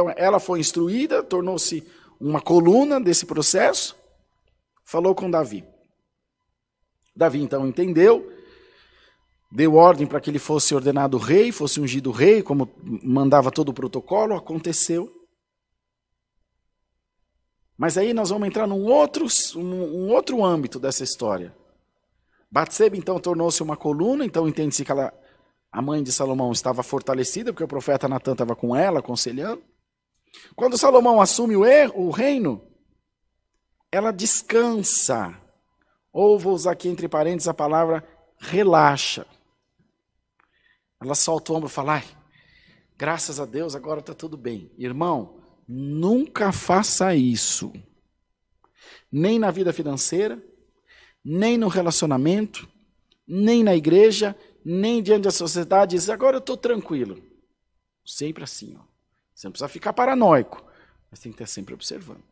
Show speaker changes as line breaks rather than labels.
Então ela foi instruída, tornou-se uma coluna desse processo, falou com Davi. Davi então entendeu, deu ordem para que ele fosse ordenado rei, fosse ungido rei, como mandava todo o protocolo, aconteceu. Mas aí nós vamos entrar num outro, um, um outro âmbito dessa história. Batseba então tornou-se uma coluna, então entende-se que ela, a mãe de Salomão estava fortalecida, porque o profeta Natan estava com ela, aconselhando. Quando Salomão assume o, erro, o reino, ela descansa. Ou vou usar aqui entre parênteses a palavra relaxa. Ela solta o ombro e fala: Ai, graças a Deus agora está tudo bem. Irmão, nunca faça isso. Nem na vida financeira, nem no relacionamento, nem na igreja, nem diante da sociedade, diz, agora eu estou tranquilo. Sempre assim. Ó. Você não precisa ficar paranoico, mas tem que estar sempre observando.